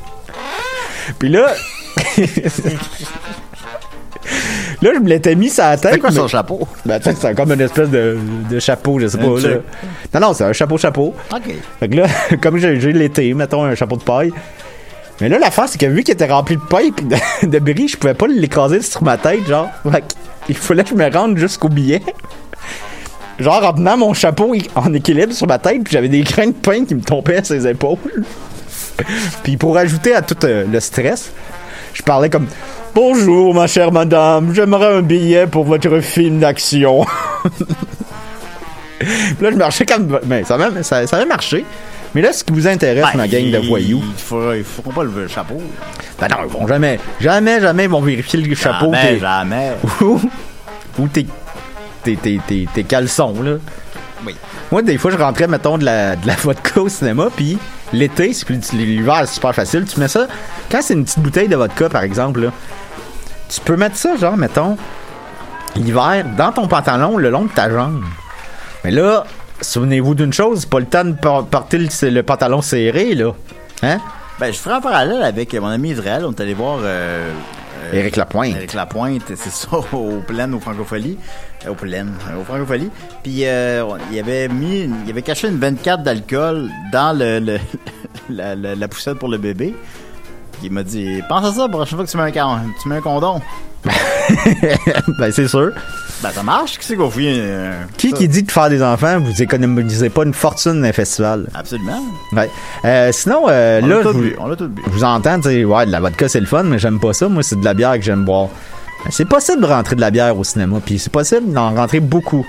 Puis là... là, je me l'étais mis sur la tête. C'est quoi mais- son chapeau? Ben, tu sais, c'est comme une espèce de, de chapeau, je sais pas. Là. Non, non, c'est un chapeau-chapeau. Ok. Fait que là, comme j'ai j'ai l'été, mettons un chapeau de paille. Mais là, l'affaire, c'est que vu qu'il était rempli de paille et de, de bris, je pouvais pas l'écraser sur ma tête, genre. Fait il fallait que je me rende jusqu'au billet. Genre, en tenant mon chapeau en équilibre sur ma tête, puis j'avais des grains de pain qui me tombaient à ses épaules. puis pour ajouter à tout euh, le stress, je parlais comme Bonjour, ma chère madame, j'aimerais un billet pour votre film d'action. Là, je marchais comme. Mais ça, avait- ça, ça avait marché. Mais là, ce qui vous intéresse, ma gang de voyous, Il faut, il faut pas lever le chapeau. ben non, ils vont jamais, jamais, jamais, ils vont vérifier le chapeau Jamais, jamais. ou, ou tes, tes, tes, tes, tes caleçons, là. Oui. Moi, des fois, je rentrais, mettons, de la, de la vodka au cinéma, puis l'été, c'est plus l'hiver, c'est super facile. Tu mets ça, quand c'est une petite bouteille de vodka, par exemple, tu peux mettre ça, genre, mettons, l'hiver, dans ton pantalon, le long de ta jambe. Mais là, souvenez-vous d'une chose, c'est pas le temps de por- porter le, pantalon serré, là. Hein? Ben, je ferai un parallèle avec mon ami Israël. On est allé voir euh, Éric Lapointe. Éric Lapointe, c'est ça, au plein, au Francophonie. Euh, Au plein, au Francophonie. Puis, euh, il avait mis, il avait caché une 24 d'alcool dans le, le- la, la, la poussette pour le bébé. Il m'a dit, pense à ça, la prochaine fois que tu mets un, tu mets un condom. ben, c'est sûr. Ben, ça marche. Qui c'est qu'on fait euh, Qui ça? qui dit de faire des enfants, vous économisez pas une fortune d'un festival? Absolument. Ouais. Euh, sinon, euh, On là, tout vous, bu. On l'a tout bu. je vous entends dire, ouais, de la vodka c'est le fun, mais j'aime pas ça. Moi, c'est de la bière que j'aime boire. Ben, C'est possible de rentrer de la bière au cinéma, puis c'est possible d'en rentrer beaucoup.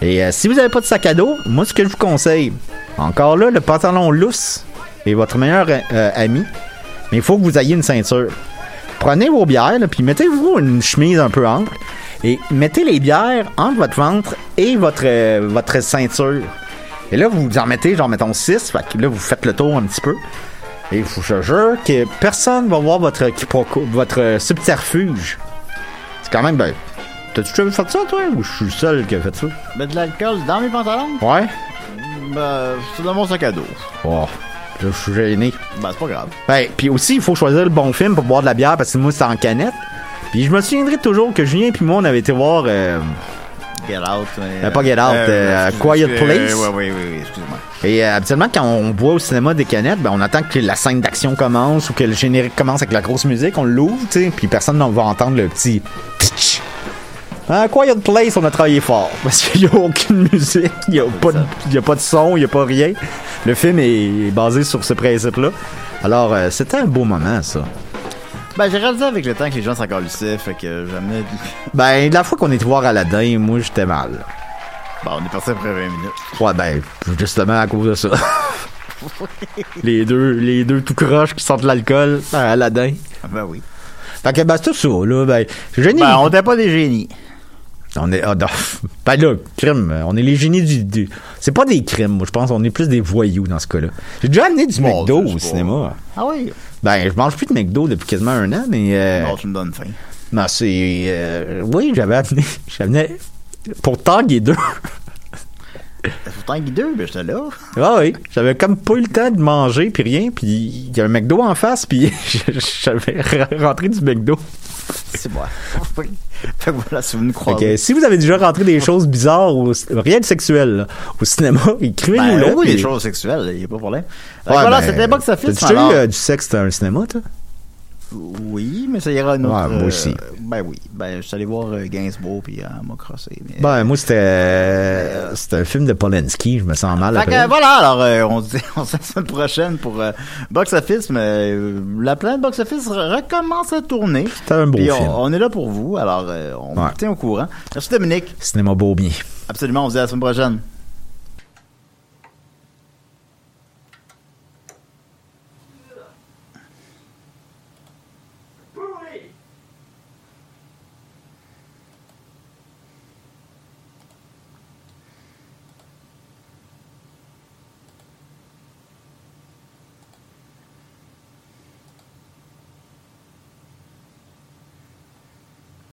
Et euh, si vous avez pas de sac à dos, moi, ce que je vous conseille, encore là, le pantalon lousse est votre meilleur euh, ami, mais il faut que vous ayez une ceinture. Prenez vos bières, puis mettez-vous une chemise un peu ample et mettez les bières entre votre ventre et votre, euh, votre ceinture. Et là, vous en mettez, genre, mettons 6. Fait que là, vous faites le tour un petit peu. Et je vous jure que personne va voir votre, votre subterfuge. C'est quand même, ben. T'as-tu déjà fait ça, toi? Ou je suis le seul qui a fait ça? Ben, de l'alcool dans mes pantalons? Ouais? Ben, c'est dans mon sac à dos. Oh, je suis gêné. Ben, c'est pas grave. Ben, puis aussi, il faut choisir le bon film pour boire de la bière parce que moi, c'est en canette. Puis je me souviendrai toujours que Julien puis moi, on avait été voir. euh, Get Out. Euh, pas Get Out, euh, excuse- Quiet Place. Ouais, oui, oui, excuse-moi. Et euh, habituellement, quand on boit au cinéma des canettes, ben, on attend que la scène d'action commence ou que le générique commence avec la grosse musique. On l'ouvre, tu sais, puis personne ne va entendre le petit. tch. À Quiet Place, on a travaillé fort. Parce qu'il n'y a aucune musique, il n'y a, pas de- il y a pas de son, il n'y a pas rien. Le film est basé sur ce principe-là. Alors, euh, c'était un beau moment, ça. Ben, j'ai réalisé avec le temps que les gens s'en lissaient, fait que j'amenais. Ben, la fois qu'on était voir Aladdin, moi, j'étais mal. Bon, on est parti après 20 minutes. Ouais, ben, justement à cause de ça. les deux, les deux tout croches qui sortent de l'alcool à Aladdin. Ben oui. Fait que, ben, c'est tout ça, là. Ben, génie. Ben, on n'était pas des génies. On est. ah, non. Ben là, crime. On est les génies du. du- C'est pas des crimes, moi, je pense. On est plus des voyous dans ce cas-là. J'ai déjà amené du Bon, McDo au pas. cinéma. Ah oui? Ben, je mange plus de McDo depuis quasiment un an, mais. Euh, Bon, tu me donnes faim. non, c'est. euh, oui, j'avais amené. J'avais. Pour Tag et deux. Pourtant, guideux, ben, j'étais là. Ah oui, j'avais comme pas eu le temps de manger puis rien, puis il y a un McDo en face, puis j'avais re- rentré du McDo. C'est moi. fait que voilà, si vous nous Fait croisez. que si vous avez déjà rentré des choses bizarres, au, rien de sexuel, là, au cinéma, écrivez-nous Ben, là. oui, puis- des choses sexuelles, il n'y a pas de problème. Fait que Ouais, voilà, ben, c'était Box Office. T'as déjà eu euh, du sexe dans un cinéma, toi? Oui, mais ça ira à une autre. Ouais, moi aussi. euh, Ben oui. Ben, je suis allé voir euh, Gainsbourg, puis euh, m'a crossé. mais- Ben, moi, c'était euh, c'était un film de Polanski. Je me sens mal Fait que, après. euh, voilà, alors on se dit on se la semaine prochaine pour Box Office, mais la planète Box Office recommence à tourner. C'était un beau Puis on, film. on est là pour vous, alors on vous tient au courant. Merci Dominique. Cinéma beau bien. Absolument, on se dit à la semaine prochaine.